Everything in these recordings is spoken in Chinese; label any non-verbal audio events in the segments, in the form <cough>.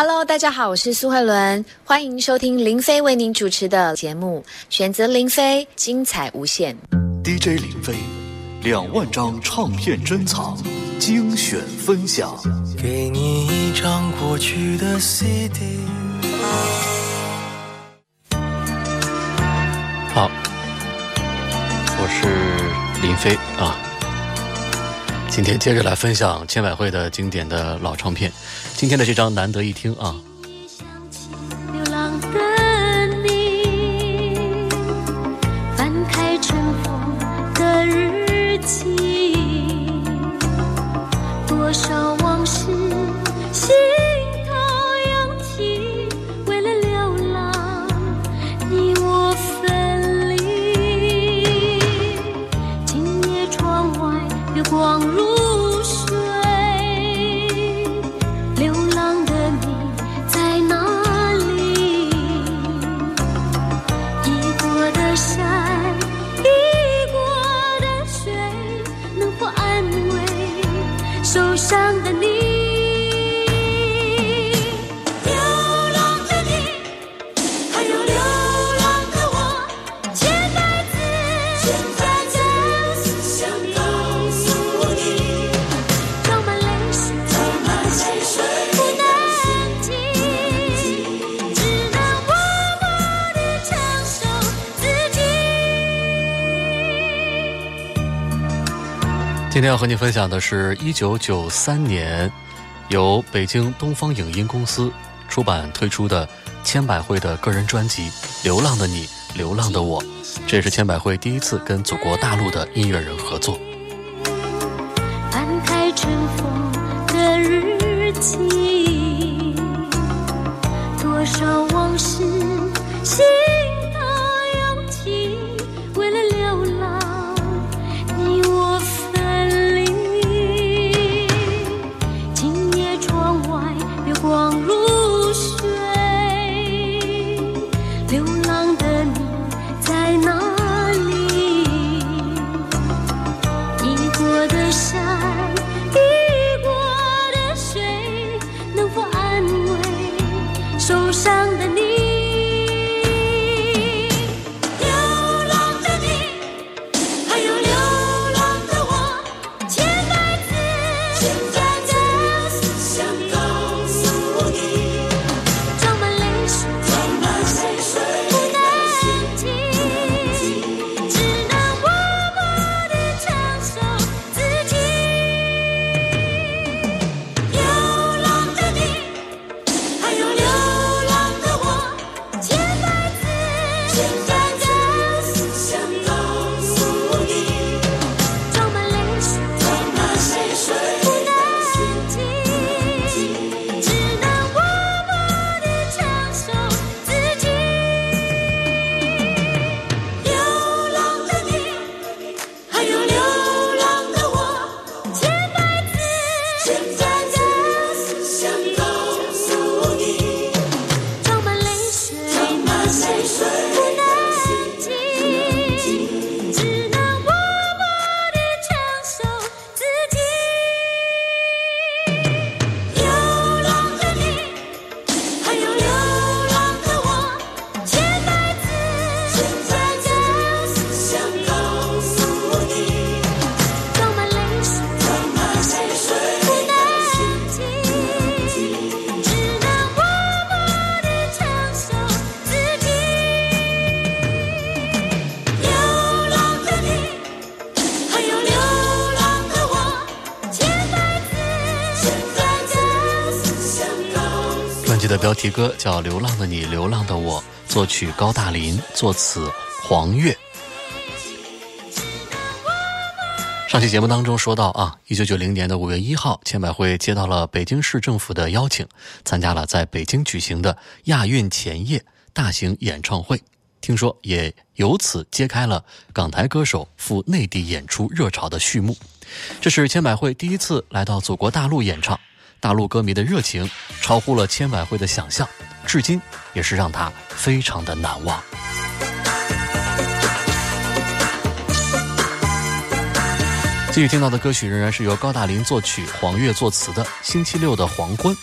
Hello，大家好，我是苏慧伦，欢迎收听林飞为您主持的节目，选择林飞，精彩无限。DJ 林飞，两万张唱片珍藏，精选分享。给你一张过去的 CD。好，我是林飞啊。今天接着来分享千百惠的经典的老唱片。今天的这张难得一听啊。今天要和你分享的是一九九三年由北京东方影音公司出版推出的千百惠的个人专辑《流浪的你，流浪的我》，这也是千百惠第一次跟祖国大陆的音乐人合作。翻开尘封的日记，多少题歌叫《流浪的你，流浪的我》，作曲高大林，作词黄月。上期节目当中说到啊，一九九零年的五月一号，千百惠接到了北京市政府的邀请，参加了在北京举行的亚运前夜大型演唱会。听说也由此揭开了港台歌手赴内地演出热潮的序幕。这是千百惠第一次来到祖国大陆演唱，大陆歌迷的热情超乎了千百惠的想象，至今也是让他非常的难忘。继续听到的歌曲仍然是由高大林作曲、黄月作词的《星期六的黄昏》。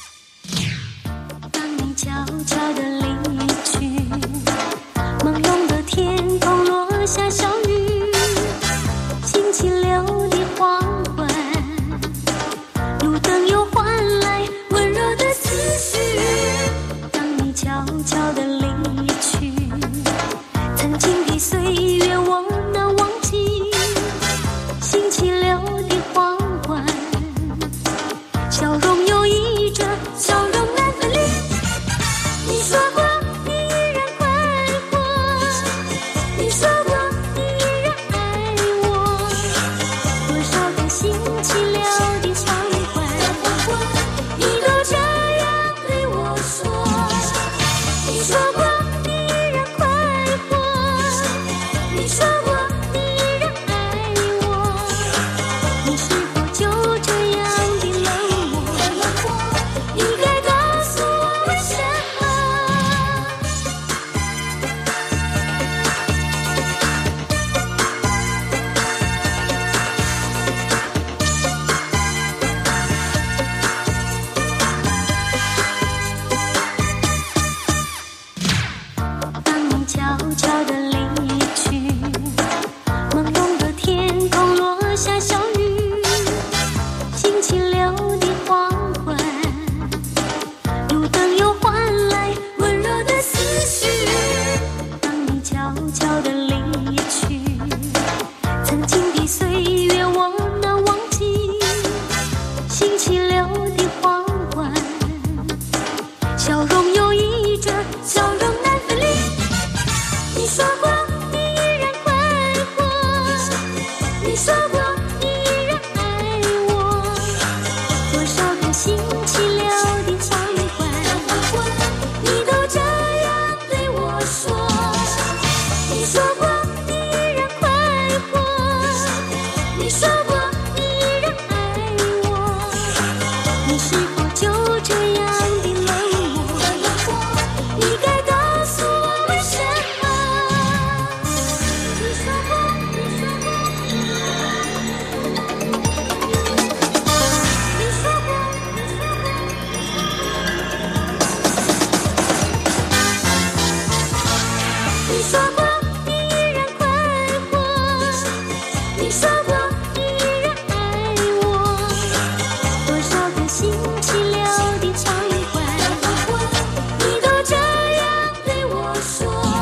我说。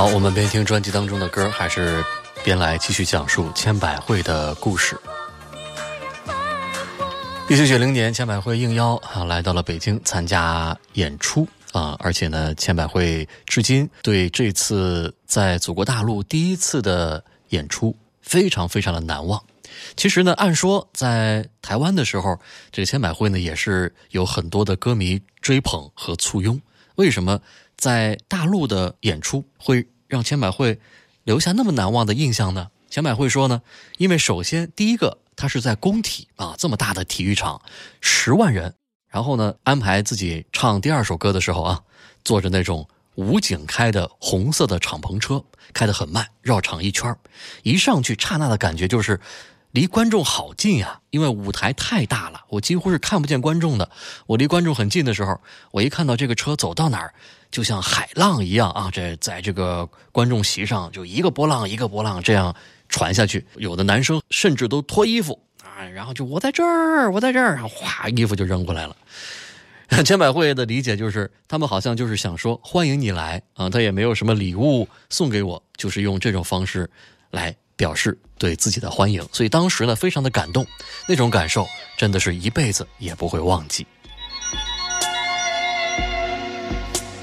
好，我们边听专辑当中的歌，还是边来继续讲述千百惠的故事。一九九零年，千百惠应邀啊来到了北京参加演出啊，而且呢，千百惠至今对这次在祖国大陆第一次的演出非常非常的难忘。其实呢，按说在台湾的时候，这个千百惠呢也是有很多的歌迷追捧和簇拥。为什么在大陆的演出会让千百惠留下那么难忘的印象呢？千百惠说呢，因为首先第一个，他是在工体啊这么大的体育场，十万人，然后呢安排自己唱第二首歌的时候啊，坐着那种武警开的红色的敞篷车，开得很慢，绕场一圈儿一上去刹那的感觉就是。离观众好近呀，因为舞台太大了，我几乎是看不见观众的。我离观众很近的时候，我一看到这个车走到哪儿，就像海浪一样啊！这在这个观众席上，就一个波浪一个波浪这样传下去。有的男生甚至都脱衣服啊，然后就我在这儿，我在这儿，然后哗，衣服就扔过来了。<laughs> 千百惠的理解就是，他们好像就是想说欢迎你来啊，他也没有什么礼物送给我，就是用这种方式来表示对自己的欢迎。所以当时呢，非常的感动，那种感受真的是一辈子也不会忘记。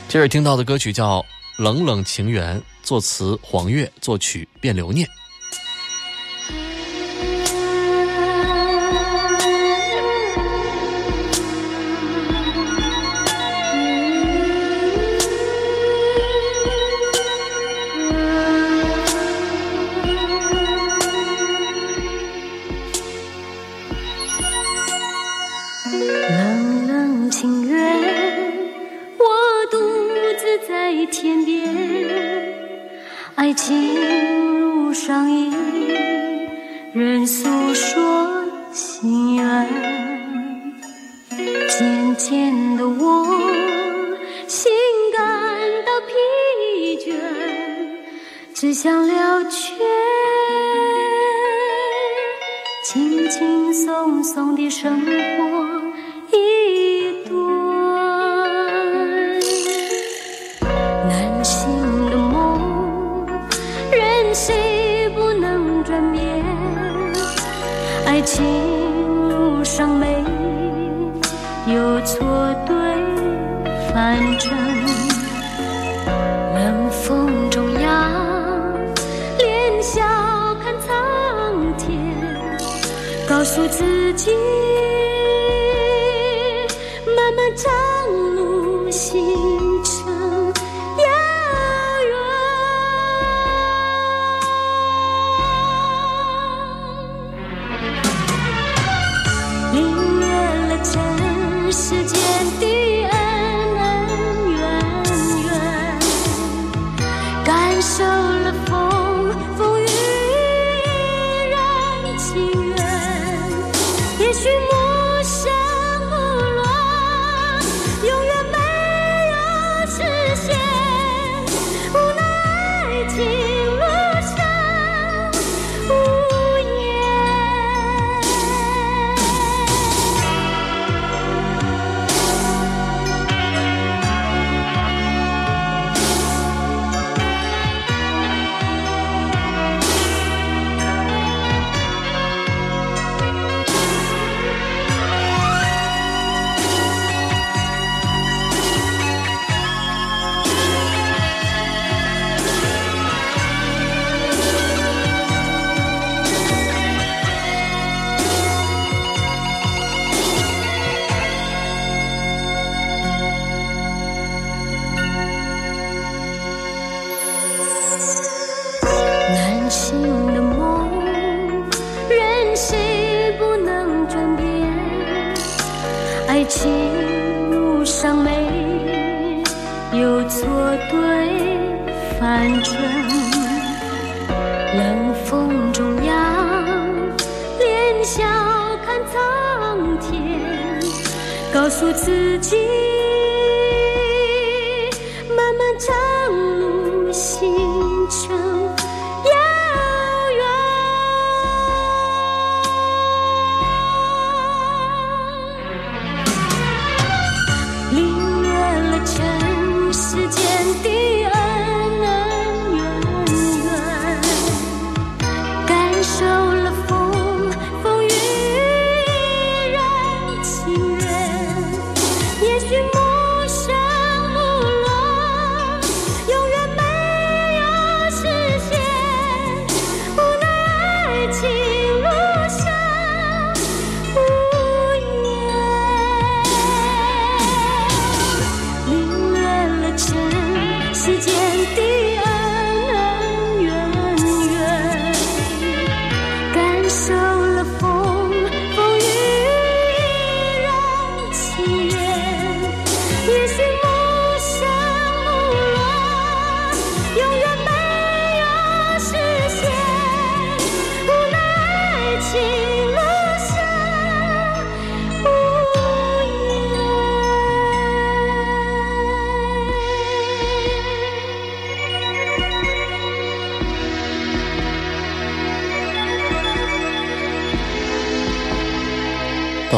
接着听到的歌曲叫《冷冷情缘》，作词黄月，作曲卞留念。天边，爱情如上瘾，人诉说心愿。渐渐的，我心感到疲倦，只想了却。轻轻松松的生活情路上没有错对，反正冷风中央，脸笑看苍天。告诉自己，情路上没有错对，反正冷风中央，脸笑看苍天，告诉自己，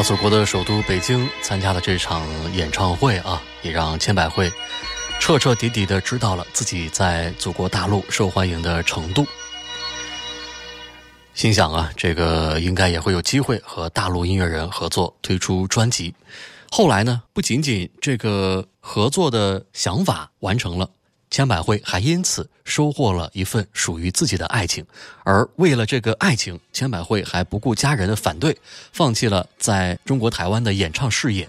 祖国的首都北京参加了这场演唱会啊，也让千百惠彻彻底底的知道了自己在祖国大陆受欢迎的程度。心想啊，这个应该也会有机会和大陆音乐人合作推出专辑。后来呢，不仅仅这个合作的想法完成了，千百惠还因此收获了一份属于自己的爱情。而为了这个爱情，千百惠还不顾家人的反对，放弃了在中国台湾的演唱事业。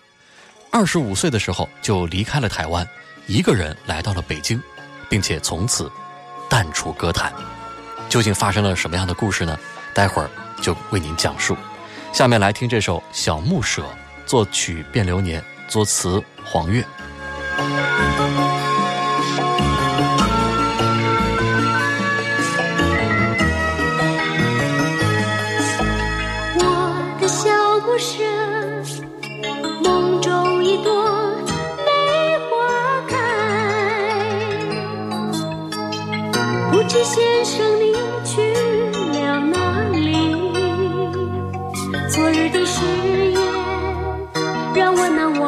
二十五岁的时候就离开了台湾，一个人来到了北京，并且从此淡出歌坛。究竟发生了什么样的故事呢？待会儿就为您讲述。下面来听这首《小木舍》，作曲卞流年，作词黄月。先生你去了哪里？昨日的誓言让我难忘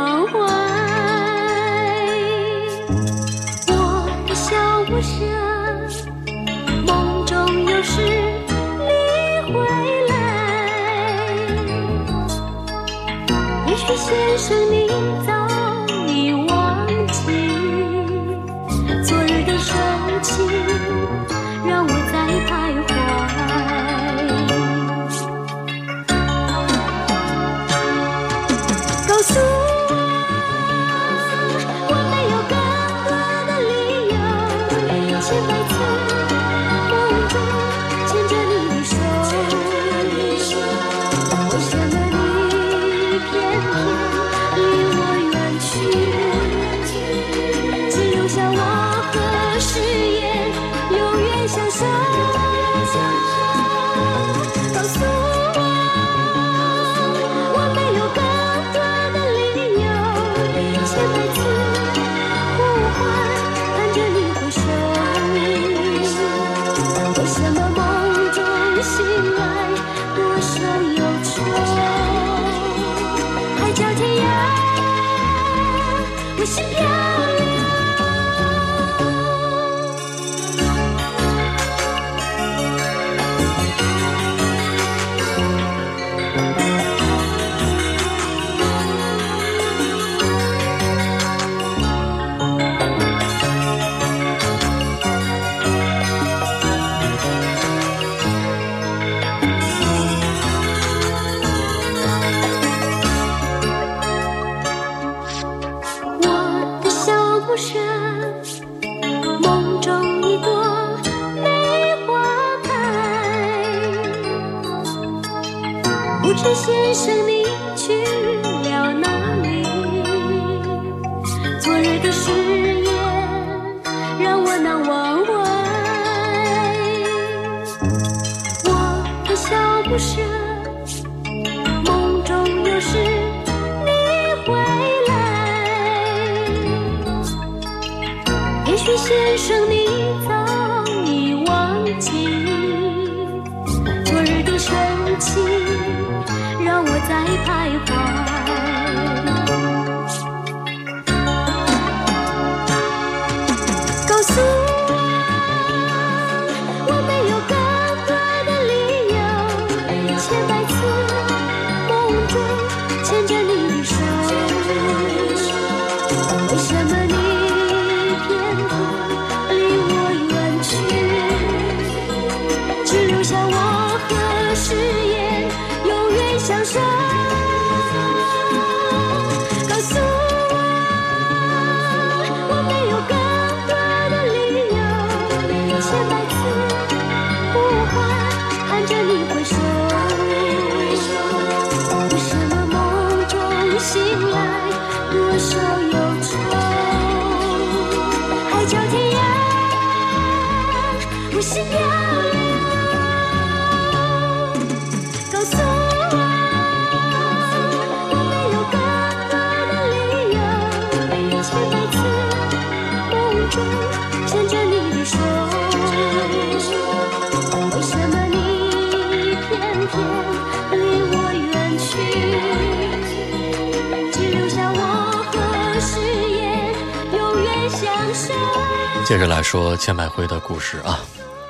说千百惠的故事啊。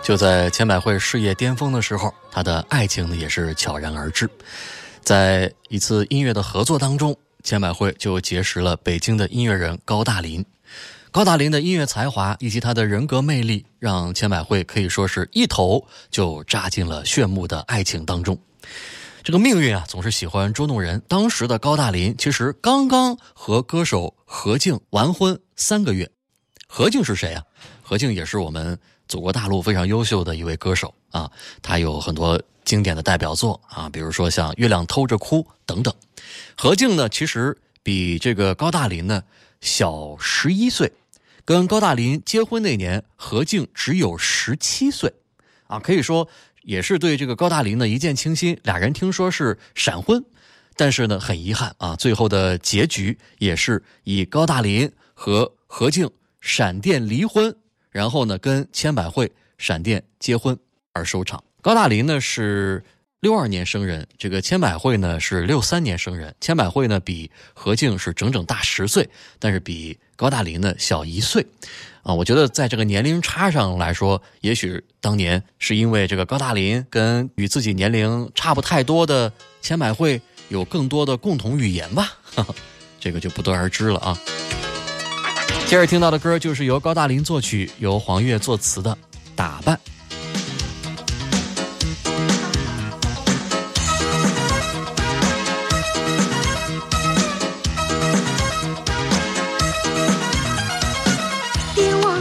就在千百惠事业巅峰的时候，她的爱情呢也是悄然而至。在一次音乐的合作当中，千百惠就结识了北京的音乐人高大林。高大林的音乐才华以及他的人格魅力，让千百惠可以说是一头就扎进了炫目的爱情当中。这个命运啊，总是喜欢捉弄人。当时的高大林其实刚刚和歌手何静完婚三个月。何静是谁啊？何静也是我们祖国大陆非常优秀的一位歌手啊，他有很多经典的代表作啊，比如说像《月亮偷着哭》等等。何静呢，其实比这个高大林呢小十一岁，跟高大林结婚那年，何静只有十七岁，啊，可以说也是对这个高大林呢一见倾心，俩人听说是闪婚，但是呢很遗憾啊，最后的结局也是以高大林和何静闪电离婚，然后呢跟千百惠闪电结婚而收场。高大林呢是六二年生人，这个千百惠呢是六三年生人。千百惠呢比何静是整整大十岁，但是比高大林呢小一岁。啊，我觉得在这个年龄差上来说，也许当年是因为这个高大林跟与自己年龄差不太多的千百惠有更多的共同语言吧，哈 <laughs> 哈这个就不得而知了啊。接着听到的歌就是由高大林作曲、由黄月作词的《打扮》。别忘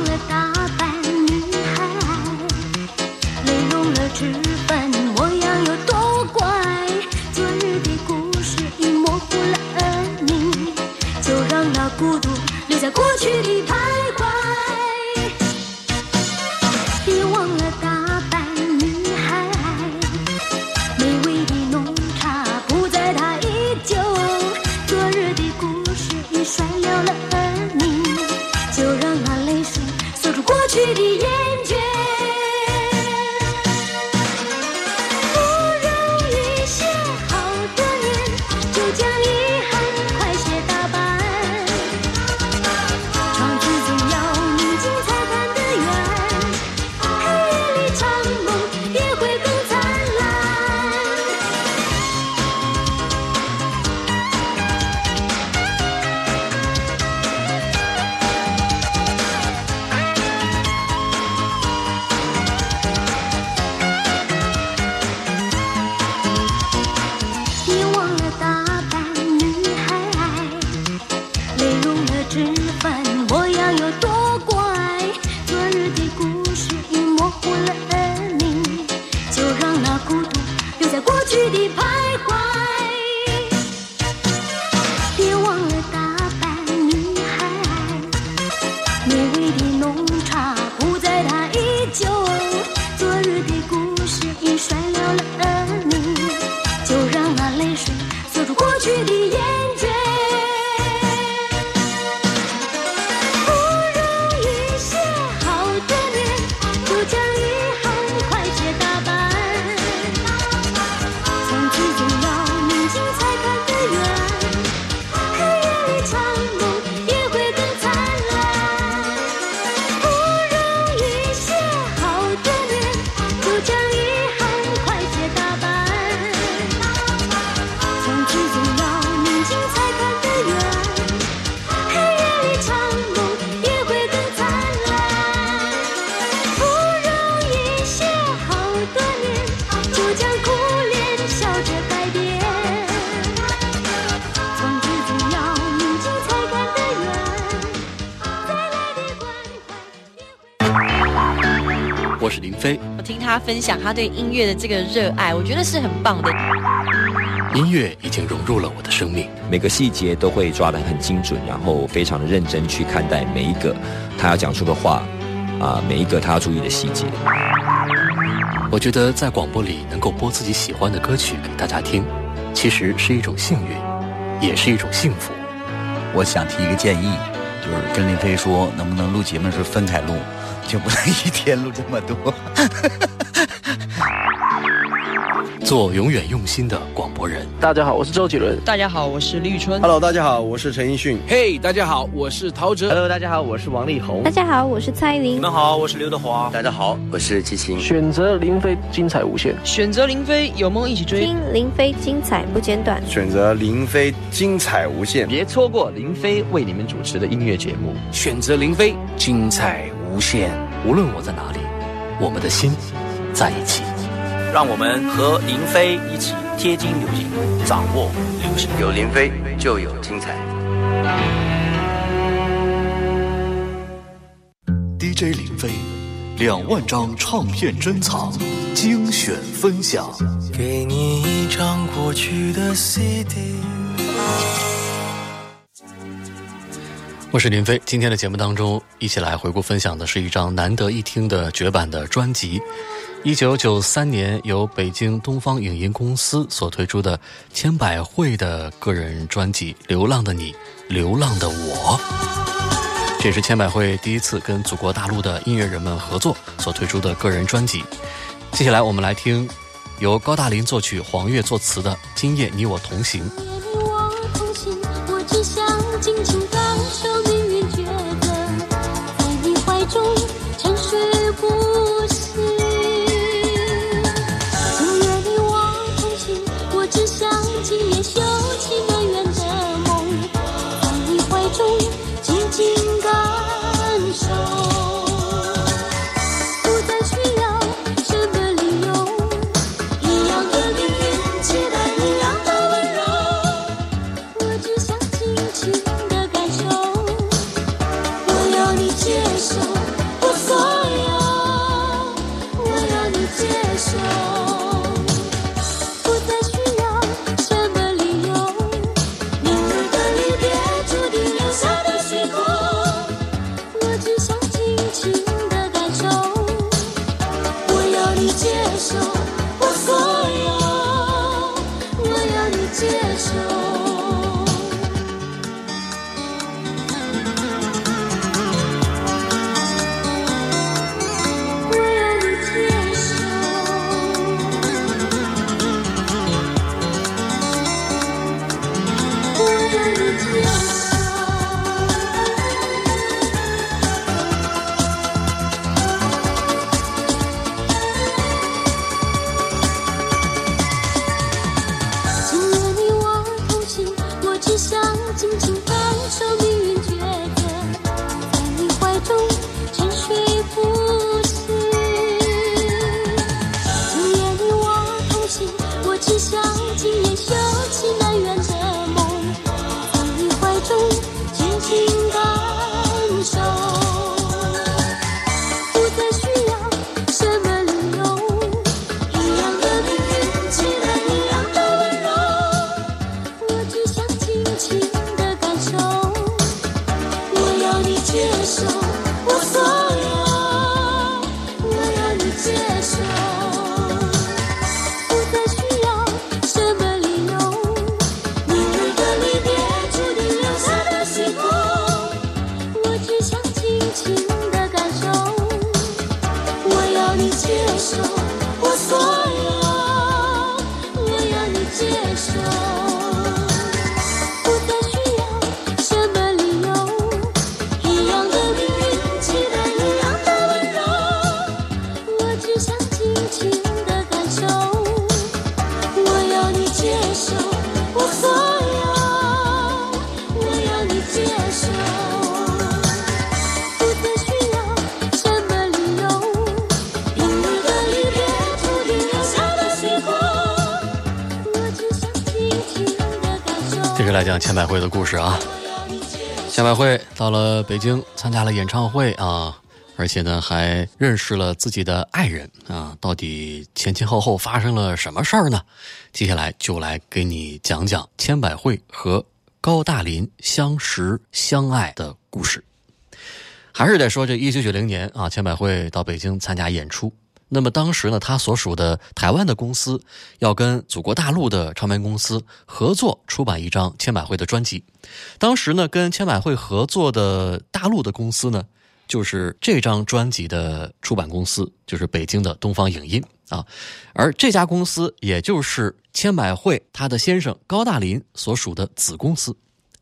他分享他对音乐的这个热爱，我觉得是很棒的。音乐已经融入了我的生命。每个细节都会抓得很精准，然后非常的认真去看待每一个他要讲出的话，啊、每一个他要注意的细节。我觉得在广播里能够播自己喜欢的歌曲给大家听，其实是一种幸运，也是一种幸福。我想提一个建议，就是跟林飞说，能不能录节目时分开录，就不能一天录这么多。<laughs> 做永远用心的广播人。大家好，我是周杰伦。大家好，我是李宇春。Hello，大家好，我是陈奕迅。嘿大家好，我是陶喆。Hello，大家好，我是王力宏大。家好，我是蔡依林。你们好，我是刘德华。大家好，我是齐秦。选择林飞，精彩无限。选择林飞，有梦一起追。听林飞精彩不间断，选择林飞，精彩无限。别错过林飞为你们主持的音乐节目。选择林飞，精彩无限。无论我在哪里，我们的心在一起。让我们和林飞一起贴近流行，掌握流行。有林飞就有精彩。DJ 林飞，两万张唱片珍藏，精选分享。给你一张过去的 CD。我是林飞，今天的节目当中，一起来回顾分享的是一张难得一听的绝版的专辑。一九九三年由北京东方影音公司所推出的千百惠的个人专辑《流浪的你，流浪的我》。这也是千百惠第一次跟祖国大陆的音乐人们合作所推出的个人专辑。接下来我们来听由高大林作曲、黄月作词的《今夜你我同行》。你我同行，我只想尽情讲千百惠的故事啊。千百惠到了北京参加了演唱会啊，而且呢还认识了自己的爱人啊。到底前前后后发生了什么事儿呢？接下来就来给你讲讲千百惠和高大林相识相爱的故事。还是得说这一九九零年啊，千百惠到北京参加演出。那么当时呢，他所属的台湾的公司要跟祖国大陆的唱片公司合作出版一张千百惠的专辑。当时呢，跟千百惠合作的大陆的公司呢，就是这张专辑的出版公司，就是北京的东方影音啊。而这家公司也就是千百惠她的先生高大林所属的子公司。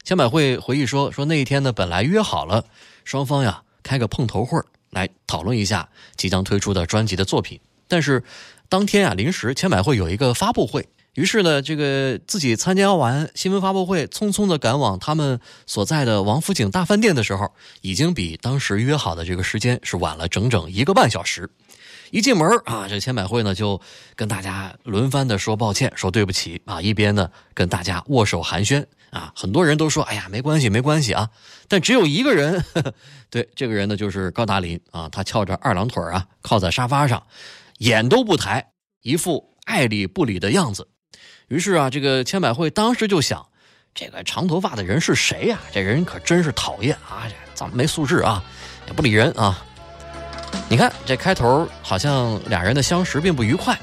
千百惠回忆说：“说那一天呢，本来约好了双方呀开个碰头会儿来讨论一下即将推出的专辑的作品，但是当天啊临时千百惠有一个发布会，于是呢这个自己参加完新闻发布会，匆匆的赶往他们所在的王府井大饭店的时候，已经比当时约好的这个时间是晚了整整一个半小时。一进门啊，这千百惠呢就跟大家轮番的说抱歉，说对不起啊，一边呢跟大家握手寒暄啊，很多人都说哎呀没关系没关系啊，但只有一个人，呵 <laughs> 呵对这个人呢就是高达林啊，他翘着二郎腿啊，靠在沙发上，眼都不抬，一副爱理不理的样子。于是啊，这个千百惠当时就想，这个长头发的人是谁呀、这人可真是讨厌啊，这咱们没素质啊，也不理人啊。你看这开头好像俩人的相识并不愉快，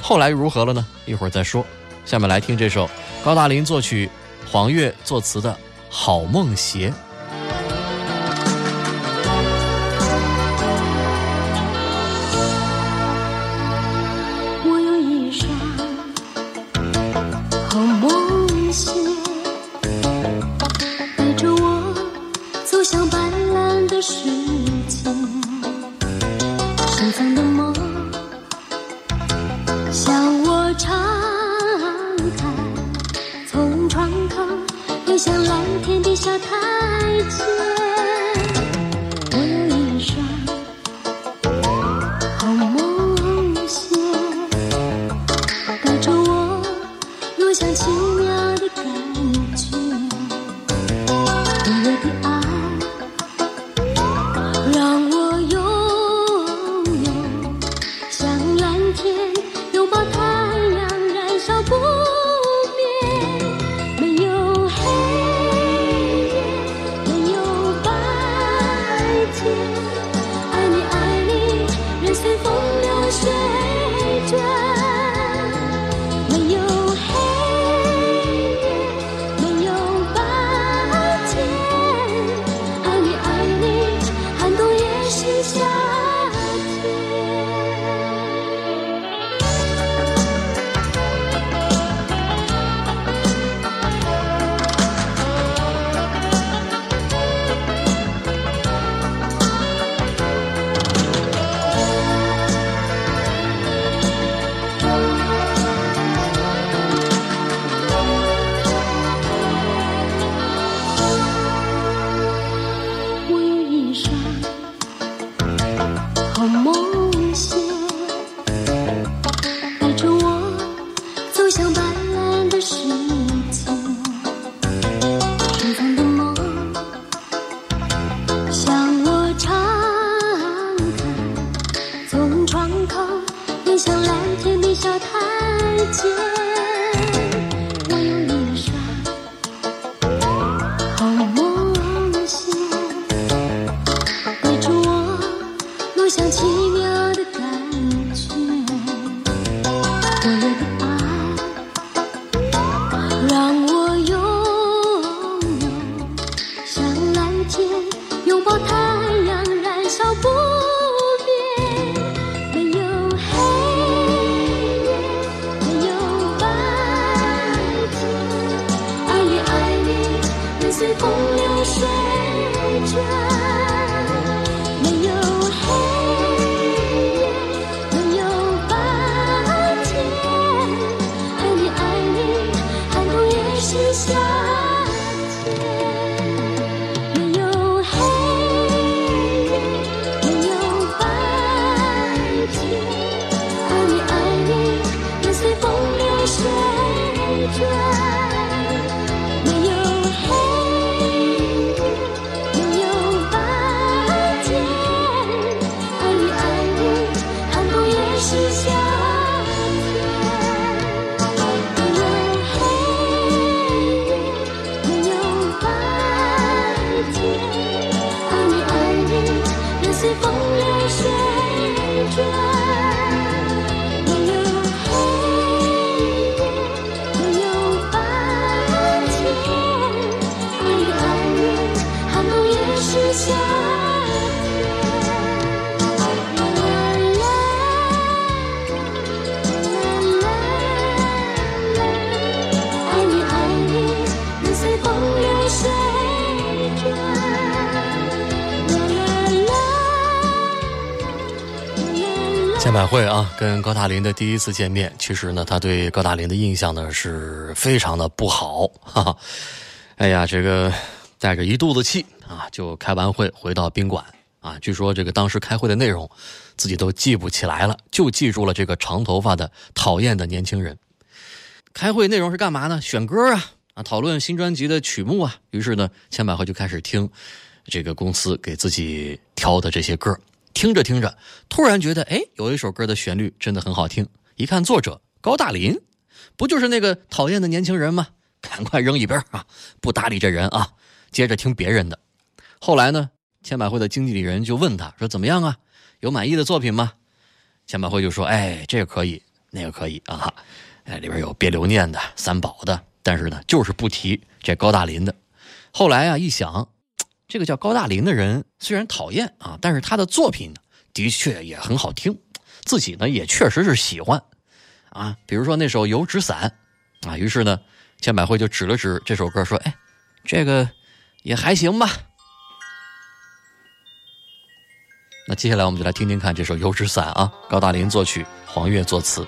后来如何了呢？一会儿再说。下面来听这首高大林作曲、黄悦作词的《好梦邪》。太近像奇妙千百惠啊，跟高大林的第一次见面，其实呢，他对高大林的印象呢是非常的不好，哈哈。哎呀，这个带着一肚子气啊，就开完会回到宾馆啊。据说这个当时开会的内容，自己都记不起来了，就记住了这个长头发的讨厌的年轻人。开会内容是干嘛呢？选歌啊，啊，讨论新专辑的曲目啊。于是呢，千百惠就开始听这个公司给自己挑的这些歌。听着听着，突然觉得，哎，有一首歌的旋律真的很好听。一看作者高大林，不就是那个讨厌的年轻人吗？赶快扔一边啊，不搭理这人啊。接着听别人的。后来呢，千百惠的经纪人就问他说：“怎么样啊？有满意的作品吗？”千百惠就说：“哎，这个可以，那个可以啊。哎，里边有别留念的、三宝的，但是呢，就是不提这高大林的。后来啊，一想。”这个叫高大林的人虽然讨厌啊，但是他的作品的确也很好听，自己呢也确实是喜欢啊。比如说那首《油纸伞》啊，于是呢，千百惠就指了指这首歌说：“哎，这个也还行吧。”那接下来我们就来听听看这首《油纸伞》啊，高大林作曲，黄月作词。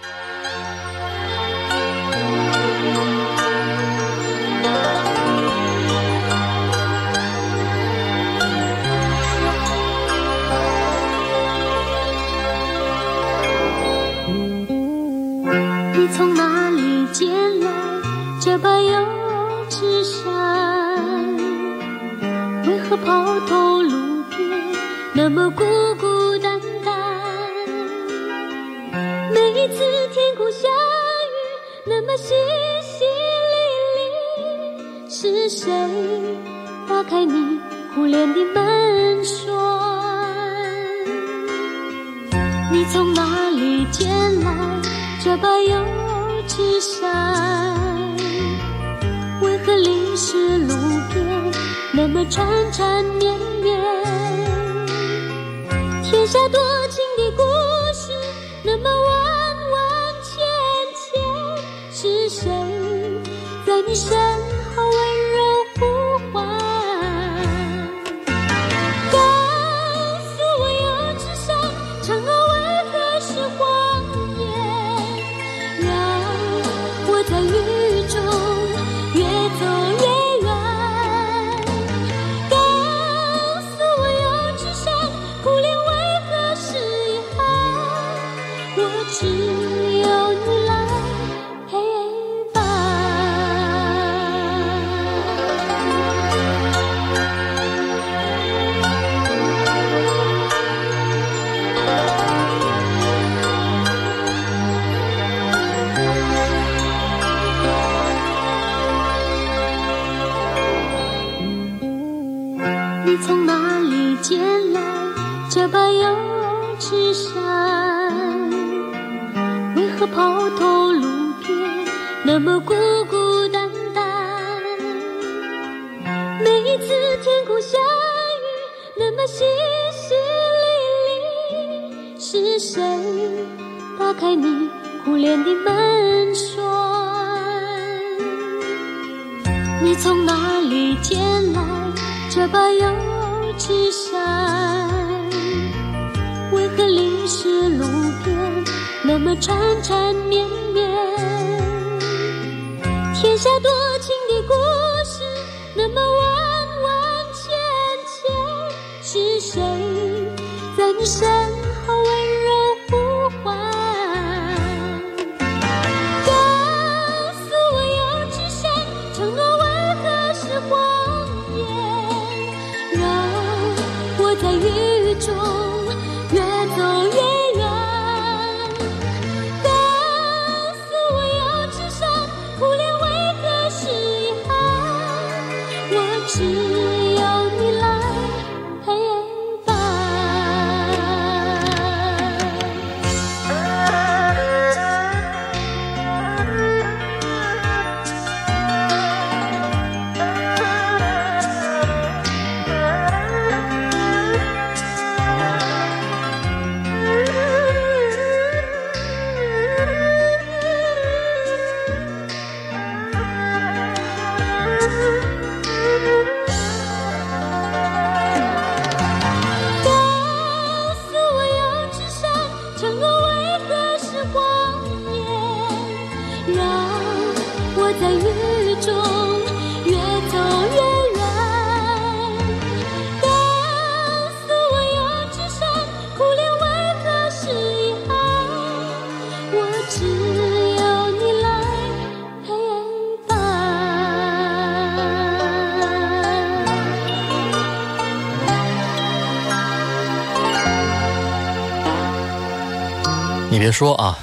说啊，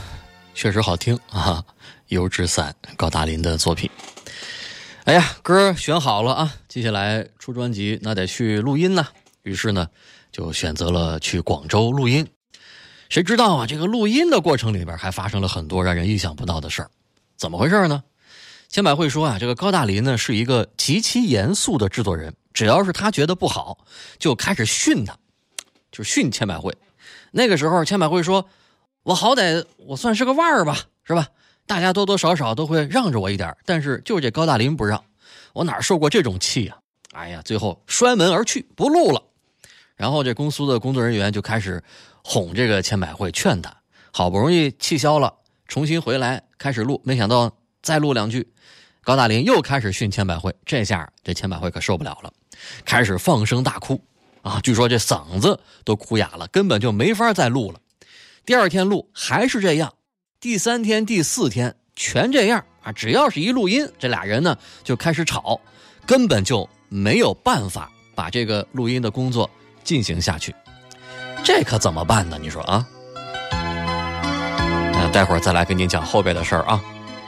确实好听啊，《油纸伞》高达林的作品。哎呀，歌选好了啊，接下来出专辑那得去录音呢。于是呢，就选择了去广州录音。谁知道啊，这个录音的过程里边还发生了很多让人意想不到的事儿。怎么回事呢？千百惠说啊，这个高大林呢是一个极其严肃的制作人，只要是他觉得不好，就开始训他，就训千百惠。那个时候，千百惠说：“我好歹我算是个腕儿吧，是吧？大家多多少少都会让着我一点，但是就是这高大林不让，我哪受过这种气呀？哎呀，最后摔门而去，不录了。然后这公司的工作人员就开始哄这个千百惠，劝他好不容易气消了，重新回来开始录。没想到再录两句，高大林又开始训千百惠，这下这千百惠可受不了了，开始放声大哭啊！据说这嗓子都哭哑了，根本就没法再录了。第二天录还是这样，第三天、第四天全这样啊！只要是一录音，这俩人呢就开始吵，根本就没有办法把这个录音的工作进行下去。这可怎么办呢？你说啊？那待会儿再来跟您讲后边的事儿啊。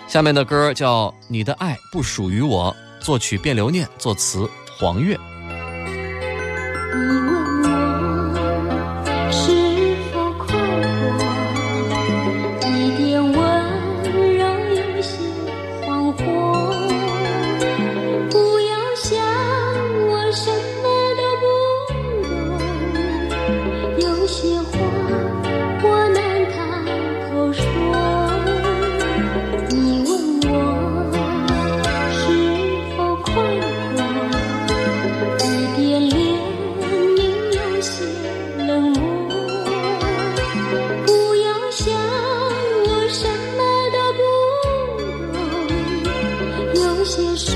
下面的歌叫《你的爱不属于我》，作曲卞留念，作词黄月。些事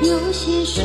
有些事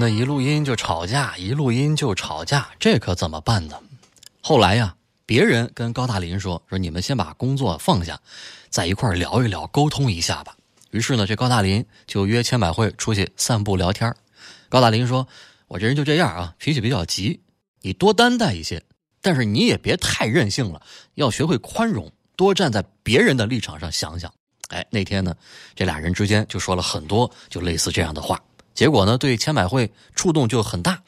呢，一录音就吵架，一录音就吵架，这可怎么办呢？后来呀，别人跟高大林说说，你们先把工作放下，在一块聊一聊，沟通一下吧。于是呢，这高大林就约千百惠出去散步聊天。高大林说：“我这人就这样啊，脾气比较急，你多担待一些，但是你也别太任性了，要学会宽容，多站在别人的立场上想想。”哎，那天呢，这俩人之间就说了很多就类似这样的话，结果呢，对千百惠触动就很大，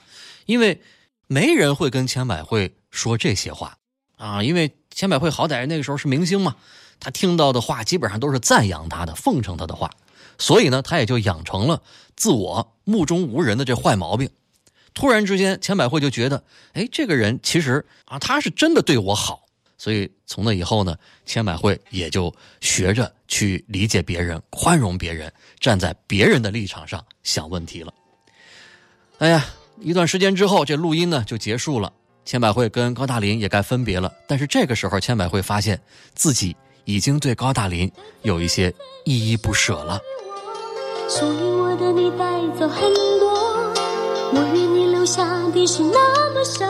因为没人会跟千百惠说这些话啊，因为千百惠好歹那个时候是明星嘛，他听到的话基本上都是赞扬他的、奉承他的话，所以呢，他也就养成了自我目中无人的这坏毛病。突然之间，千百惠就觉得，哎，这个人其实啊，他是真的对我好，所以从那以后呢，千百惠也就学着去理解别人、宽容别人，站在别人的立场上想问题了。哎呀，一段时间之后，这录音呢就结束了，千百惠跟高大林也该分别了。但是这个时候，千百惠发现自己已经对高大林有一些依依不舍了。属于我的你带走很多，我与你留下的是那么少。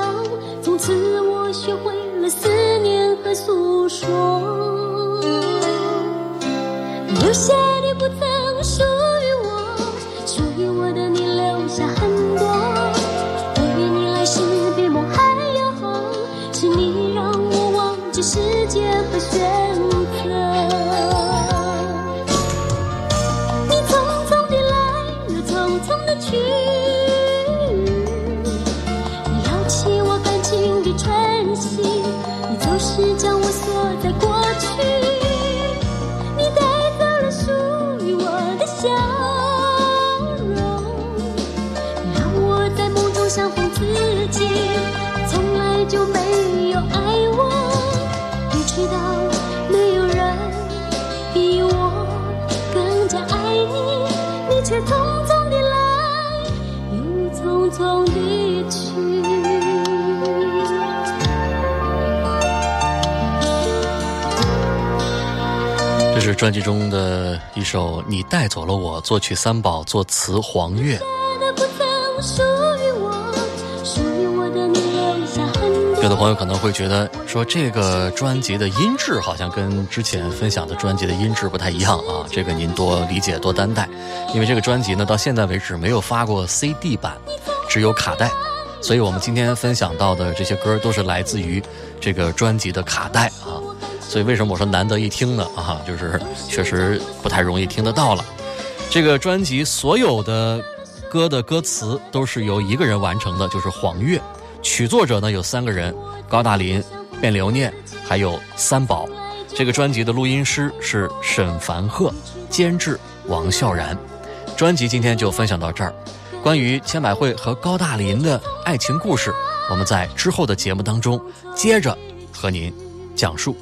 从此我学会了思念和诉说，留下的不曾在梦中相逢自己，从来就没有爱我，你知道没有人比我更加爱你，你却匆匆的来，又匆匆的去。这是专辑中的一首《你带走了我》，作曲三宝，作词黄月。的朋友可能会觉得说，这个专辑的音质好像跟之前分享的专辑的音质不太一样啊，这个您多理解多担待。因为这个专辑呢，到现在为止没有发过 CD 版，只有卡带，所以我们今天分享到的这些歌都是来自于这个专辑的卡带啊。所以为什么我说难得一听呢？啊，就是确实不太容易听得到了。这个专辑所有的歌的歌词都是由一个人完成的，就是黄月。曲作者呢有三个人：高大林、卞留念，还有三宝。这个专辑的录音师是沈凡鹤，监制王笑然。专辑今天就分享到这儿。关于千百惠和高大林的爱情故事，我们在之后的节目当中接着和您讲述。